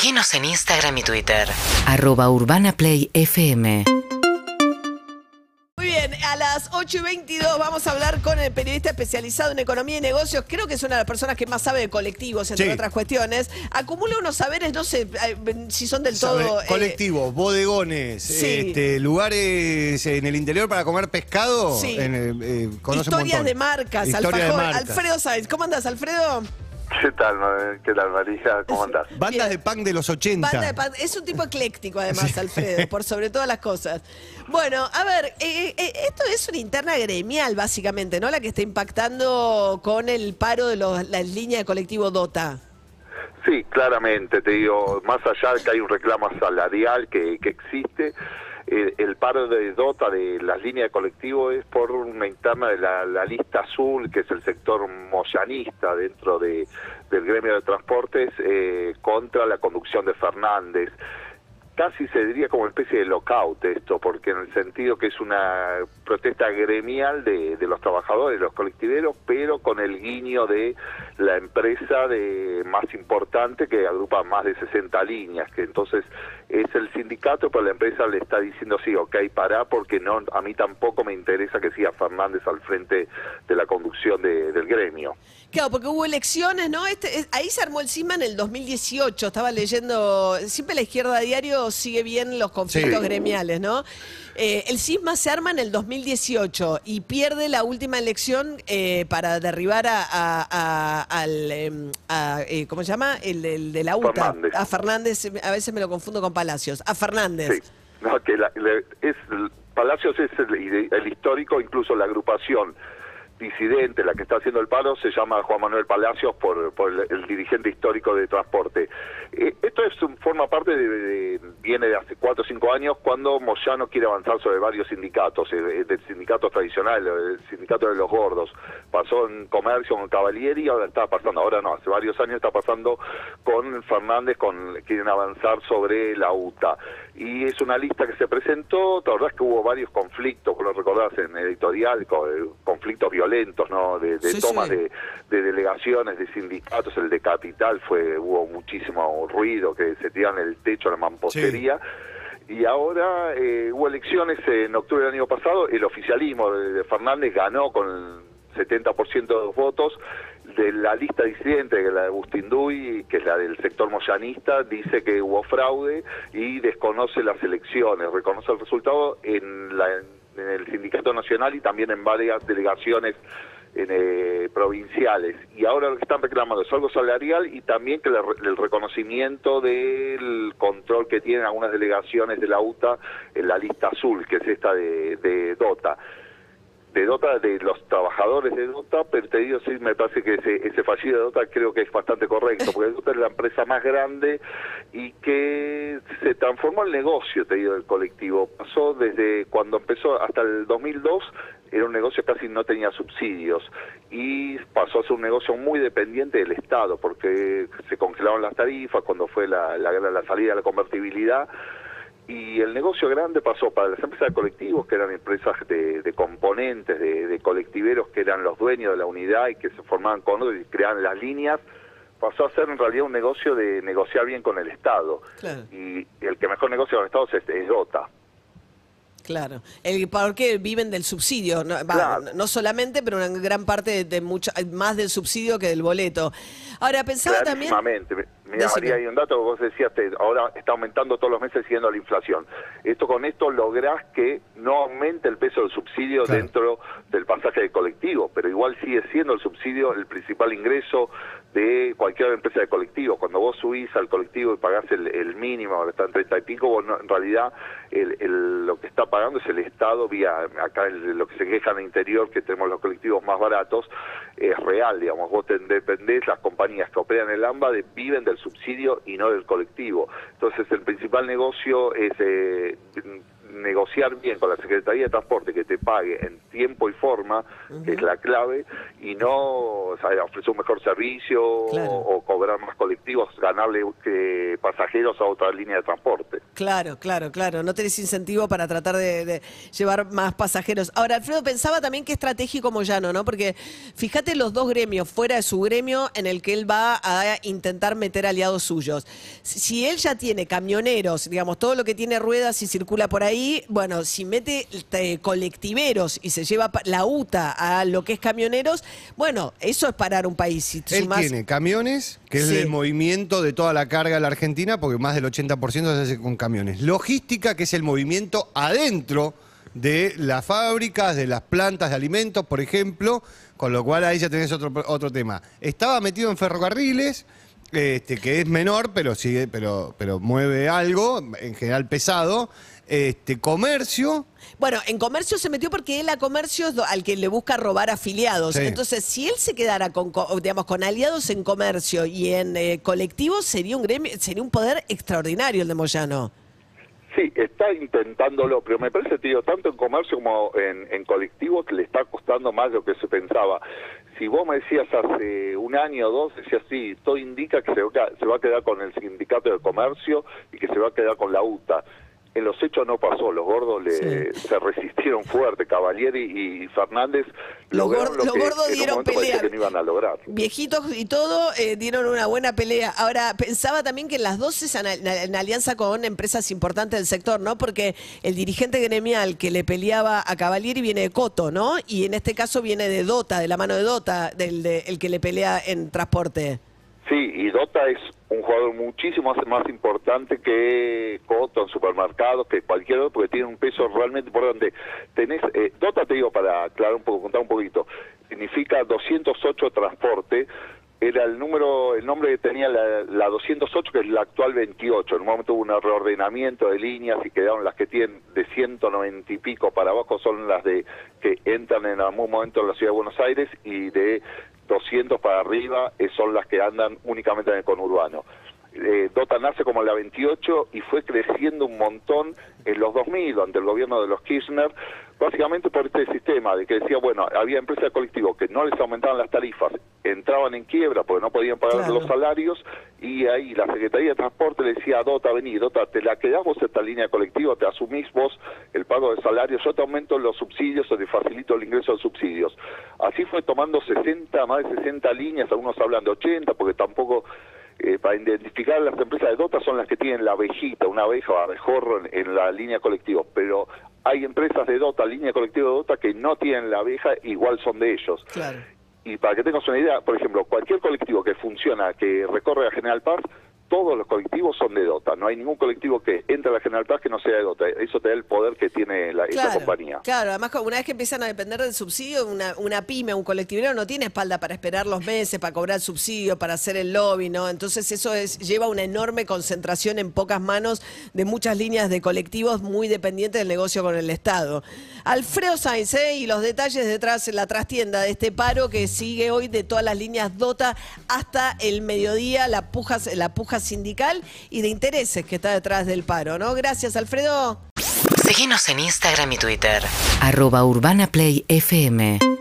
Seguinos en Instagram y Twitter. Arroba Urbana Play FM. Muy bien, a las 8 y 22 vamos a hablar con el periodista especializado en economía y negocios. Creo que es una de las personas que más sabe de colectivos, entre Sí. otras cuestiones. Acumula unos saberes, no sé eh, si son del Sabe- todo. eh, colectivos, bodegones, sí. este, lugares en el interior para comer pescado. Sí. en, eh, eh, conoce un historias montón. de marcas, Historia de alfajor. marcas. Alfredo Sáenz, ¿cómo andas, Alfredo? ¿Qué tal, qué tal Marija? ¿Cómo andás? Bandas de punk de los 80. Banda de pan- Es un tipo ecléctico, además, Alfredo, por sobre todas las cosas. Bueno, a ver, eh, eh, esto es una interna gremial, básicamente, ¿no? La que está impactando con el paro de los- las líneas de colectivo DOTA. Sí, claramente, te digo, más allá de que hay un reclamo salarial que, que existe, el paro de dota de las líneas de colectivo es por una interna de la, la lista azul, que es el sector moyanista dentro de, del gremio de transportes, eh, contra la conducción de Fernández. Casi se diría como especie de lockout esto, porque en el sentido que es una protesta gremial de, de los trabajadores, los colectiveros, pero con el guiño de la empresa de más importante que agrupa más de 60 líneas, que entonces es el sindicato, pero la empresa le está diciendo sí, ok, pará, porque no, a mí tampoco me interesa que siga Fernández al frente de la conducción de- del gremio. Claro, porque hubo elecciones, ¿no? Este, es- ahí se armó el CISMA en el 2018. Estaba leyendo, siempre la izquierda a diario sigue bien los conflictos Sí. gremiales, ¿no? Eh, el CISMA se arma en el 2018 y pierde la última elección eh, para derribar a, a- a- al, em, a, eh, ¿cómo se llama? El, el de la UTA. Fernández. A Fernández, a veces me lo confundo con Palacios. A Fernández. No, que la- le- es Palacios es el, el histórico, incluso la agrupación disidente, la que está haciendo el paro, se llama Juan Manuel Palacios por, por el, dirigente histórico de transporte. Eh, esto es un- forma parte de, viene de hace cuatro o cinco años cuando Moyano quiere avanzar sobre varios sindicatos, eh, del sindicato tradicional, el sindicato de los gordos. Pasó en comercio con Cavalieri y ahora está pasando, ahora no, hace varios años está pasando con Fernández, con quieren avanzar sobre la UTA. Y es una lista que se presentó, la verdad es que hubo varios conflictos, lo recordás en editorial, co- eh, conflictos violentos, ¿no? De, de Sí, tomas sí. de, de delegaciones, de sindicatos, el de Capital fue, hubo muchísimo ruido, que se tiran el techo, la mampostería. Y ahora eh, hubo elecciones en octubre del año pasado, el oficialismo de, de Fernández ganó con el 70% de los votos, de la lista disidente, que es la de Bustinduy, que es la del sector moyanista, dice que hubo fraude y desconoce las elecciones, reconoce el resultado en, la, en el Sindicato Nacional y también en varias delegaciones en, eh, provinciales. Y ahora lo que están reclamando es algo salarial y también que le- el reconocimiento del control que tienen algunas delegaciones de la UTA en la lista azul, que es esta de, de DOTA de Dota, de los trabajadores de Dota, pero te digo, sí, me parece que ese, ese fallido de Dota creo que es bastante correcto, porque Dota es la empresa más grande y que se transformó en negocio, te digo, del colectivo. Pasó desde cuando empezó hasta el 2002, era un negocio que casi no tenía subsidios y pasó a ser un negocio muy dependiente del Estado, porque se congelaron las tarifas cuando fue la, la, la salida de la convertibilidad y el negocio grande pasó para las empresas de colectivos, que eran empresas de, de componentes, de, de colectiveros que eran los dueños de la unidad y que se formaban con otros y creaban las líneas, pasó a ser en realidad un negocio de negociar bien con el Estado. Claro. Y el que mejor negocia con el Estado es, es DOTA. Claro. El, porque viven del subsidio, no, va, Claro. no solamente, pero una gran parte de, de mucho, más del subsidio que del boleto. Ahora, pensaba también... Mira, Decime. María, hay un dato que vos decías, te- ahora está aumentando todos los meses siguiendo la inflación. Esto con esto lográs que no aumente el peso del subsidio Claro. dentro del pasaje de colectivo, pero igual sigue siendo el subsidio el principal ingreso de cualquier empresa de colectivo. Cuando vos subís al colectivo y pagás el, el mínimo, ahora está en 30 y pico, vos no- en realidad el, el- lo que está pagando es el Estado vía, acá el- lo que se queja en el interior, que tenemos los colectivos más baratos, es real, digamos, vos te dependés, las compañías que operan el AMBA viven del subsidio y no del colectivo. Entonces el principal negocio es eh, negociar bien con la Secretaría de Transporte que te pague en tiempo y forma, que es la clave, y no o sea, ofrecer un mejor servicio Claro. o, o cobrar más colectivos, ganarle que pasajeros a otra línea de transporte. Claro, claro, claro. No tenés incentivo para tratar de, de llevar más pasajeros. Ahora, Alfredo pensaba también que estratégico Moyano, ¿no? Porque fíjate los dos gremios fuera de su gremio en el que él va a intentar meter aliados suyos. Si él ya tiene camioneros, digamos, todo lo que tiene ruedas y circula por ahí, bueno, si mete eh, colectiveros y se lleva la UTA a lo que es camioneros, bueno, eso es parar un país. Si te Él sumás- tiene camiones, que es el movimiento de toda la carga de la Argentina, porque más del 80% se hace con camiones. Logística, que es el movimiento adentro de las fábricas, de las plantas de alimentos, por ejemplo, con lo cual ahí ya tenés otro, otro tema. Estaba metido en ferrocarriles, este, que es menor, pero sigue, pero, pero mueve algo, en general pesado. Este, comercio, Bueno, en comercio se metió porque él a comercio es al que le busca robar afiliados. Sí. Entonces, si él se quedara con, co- digamos, con aliados en comercio y en eh, colectivos, sería un gremio, sería un poder extraordinario el de Moyano. Sí, está intentándolo, pero me parece, tío, tanto en comercio como en, colectivo que le está costando más de lo que se pensaba. Si vos me decías hace un año o dos, decías, sí, todo indica que se va, a- se va a quedar con el sindicato de comercio y que se va a quedar con la UTA. En los hechos no pasó, los gordos le, se resistieron fuerte, Cavalieri y Fernández Los gor- lo los que gordos en dieron pelea. que no iban a lograr. Viejitos y todo eh, dieron una buena pelea. Ahora, pensaba también que las dos es ana- en alianza con empresas importantes del sector, ¿no? Porque el dirigente gremial que le peleaba a Cavalieri viene de Coto, ¿no? Y en este caso viene de Dota, de la mano de Dota, del de- el que le pelea en transporte. Sí, y Dota es un jugador muchísimo más, importante que Coto en supermercados, que cualquier otro, porque tiene un peso realmente importante. Tenés, eh, Dota, te digo, para aclarar un poco, contar un poquito, significa 208 transporte, era el número, el nombre que tenía la, la 208, que es la actual 28. En un momento hubo un reordenamiento de líneas y quedaron las que tienen de 190 y pico para abajo, son las de que entran en algún momento en la ciudad de Buenos Aires y de 200 para arriba eh, son las que andan únicamente en el conurbano. Eh, Dota nace como la 28 y fue creciendo un montón en los 2000 ante el gobierno de los Kirchner, básicamente por este sistema de que decía, bueno, había empresas de colectivos que no les aumentaban las tarifas, entraban en quiebra porque no podían pagar Claro. los salarios y ahí la Secretaría de Transporte le decía Dota, vení, Dota, te la quedás vos esta línea colectiva, te asumís vos el pago de salarios, yo te aumento los subsidios o te facilito el ingreso de subsidios. Así fue tomando 60, más de 60 líneas, algunos hablan de 80 porque tampoco eh, para identificar las empresas de Dota son las que tienen la abejita, una abeja o abejorro en, en la línea colectiva, pero hay empresas de Dota, línea colectiva de Dota, que no tienen la abeja, igual son de ellos. Claro. Y para que tengas una idea, por ejemplo, cualquier colectivo que funciona, que recorre a General Paz, todos los colectivos son de Dota. No hay ningún colectivo que entre a la General Paz que no sea de Dota. Eso te da el poder que tiene la, esa compañía. Claro, además una vez que empiezan a depender del subsidio, una, una pyme, un colectivero no tiene espalda para esperar los meses, para cobrar el subsidio, para hacer el lobby, ¿no? Entonces eso es, lleva una enorme concentración en pocas manos de muchas líneas de colectivos muy dependientes del negocio con el Estado. Alfredo Sainz, ¿eh? y los detalles detrás en la trastienda de este paro que sigue hoy de todas las líneas DOTA hasta el mediodía, la puja, la puja sindical y de intereses que está detrás del paro, ¿no? Gracias, Alfredo. Seguinos en Instagram y Twitter. arroba urbanaplayfm